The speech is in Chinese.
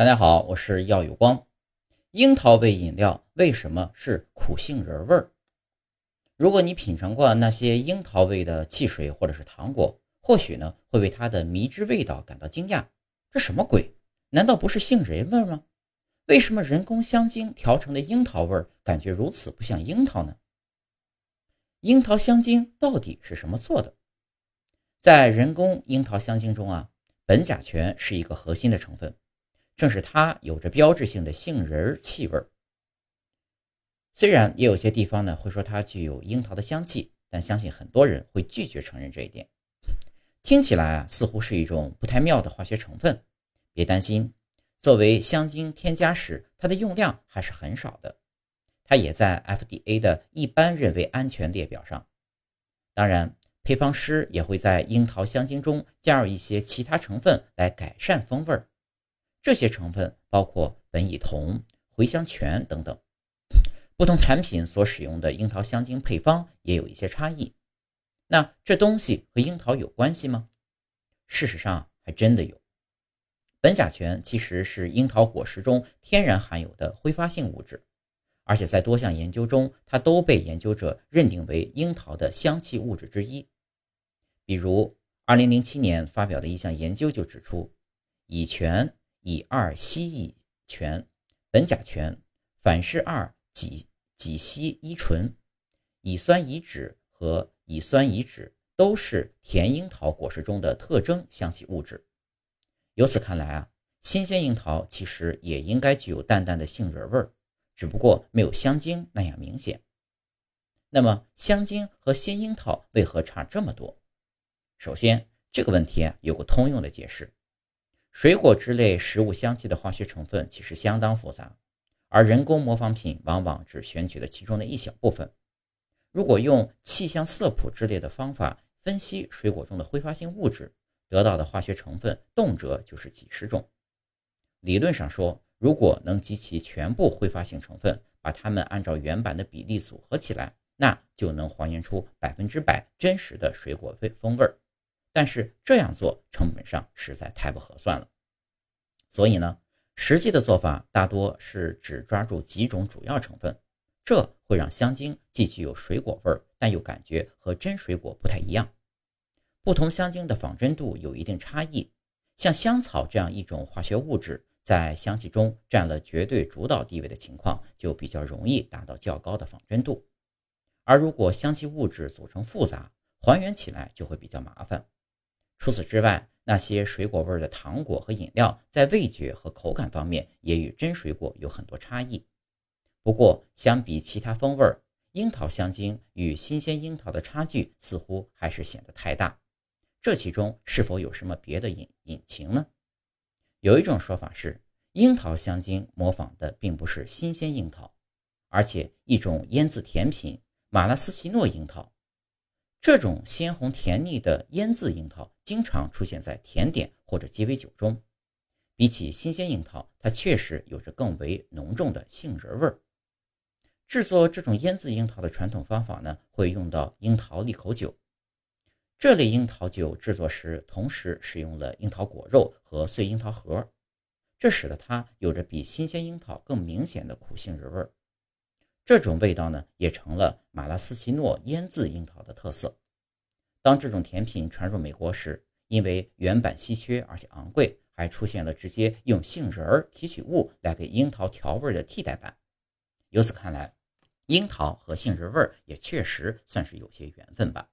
大家好，我是耀有光。樱桃味饮料为什么是苦杏仁味儿？如果你品尝过那些樱桃味的汽水或者是糖果，或许呢会为它的迷之味道感到惊讶。这什么鬼？难道不是杏仁味吗？为什么人工香精调成的樱桃味儿感觉如此不像樱桃呢？樱桃香精到底是什么做的？在人工樱桃香精中啊，苯甲醛是一个核心的成分。正是它有着标志性的杏仁气味儿，虽然也有些地方呢会说它具有樱桃的香气，但相信很多人会拒绝承认这一点。听起来啊，似乎是一种不太妙的化学成分。别担心，作为香精添加时，它的用量还是很少的，它也在 FDA 的一般认为安全列表上。当然，配方师也会在樱桃香精中加入一些其他成分来改善风味儿。这些成分包括苯乙酮、茴香醛等等。不同产品所使用的樱桃香精配方也有一些差异。那这东西和樱桃有关系吗？事实上，还真的有。苯甲醛其实是樱桃果实中天然含有的挥发性物质，而且在多项研究中，它都被研究者认定为樱桃的香气物质之一。比如，2007年发表的一项研究就指出，乙醛。乙二烯乙醛、苯甲醛、反式二己己烯乙醇、乙酸乙酯和乙酸乙酯都是甜樱桃果实中的特征香气物质。由此看来啊，新鲜樱桃其实也应该具有淡淡的杏仁味儿，只不过没有香精那样明显。那么，香精和鲜樱桃为何差这么多？首先，这个问题啊有个通用的解释。水果之类食物香气的化学成分其实相当复杂，而人工模仿品往往只选取了其中的一小部分。如果用气象色谱之类的方法分析水果中的挥发性物质，得到的化学成分动辄就是几十种。理论上说，如果能集齐全部挥发性成分，把它们按照原版的比例组合起来，那就能还原出百分之百真实的水果味风味儿。但是这样做成本上实在太不合算了，所以呢，实际的做法大多是只抓住几种主要成分，这会让香精既具有水果味儿，但又感觉和真水果不太一样。不同香精的仿真度有一定差异，像香草这样一种化学物质，在香气中占了绝对主导地位的情况，就比较容易达到较高的仿真度。而如果香气物质组成复杂，还原起来就会比较麻烦。除此之外，那些水果味的糖果和饮料，在味觉和口感方面也与真水果有很多差异。不过，相比其他风味，樱桃香精与新鲜樱桃的差距似乎还是显得太大。这其中是否有什么别的隐隐情呢？有一种说法是，樱桃香精模仿的并不是新鲜樱桃，而且一种腌制甜品——马拉斯奇诺樱桃。这种鲜红甜腻的腌渍樱桃经常出现在甜点或者鸡尾酒中。比起新鲜樱桃，它确实有着更为浓重的杏仁味儿。制作这种腌渍樱桃的传统方法呢，会用到樱桃利口酒。这类樱桃酒制作时，同时使用了樱桃果肉和碎樱桃核，这使得它有着比新鲜樱桃更明显的苦杏仁味儿。这种味道呢，也成了马拉斯奇诺腌制樱桃的特色。当这种甜品传入美国时，因为原版稀缺而且昂贵，还出现了直接用杏仁儿提取物来给樱桃调味的替代版。由此看来，樱桃和杏仁味儿也确实算是有些缘分吧。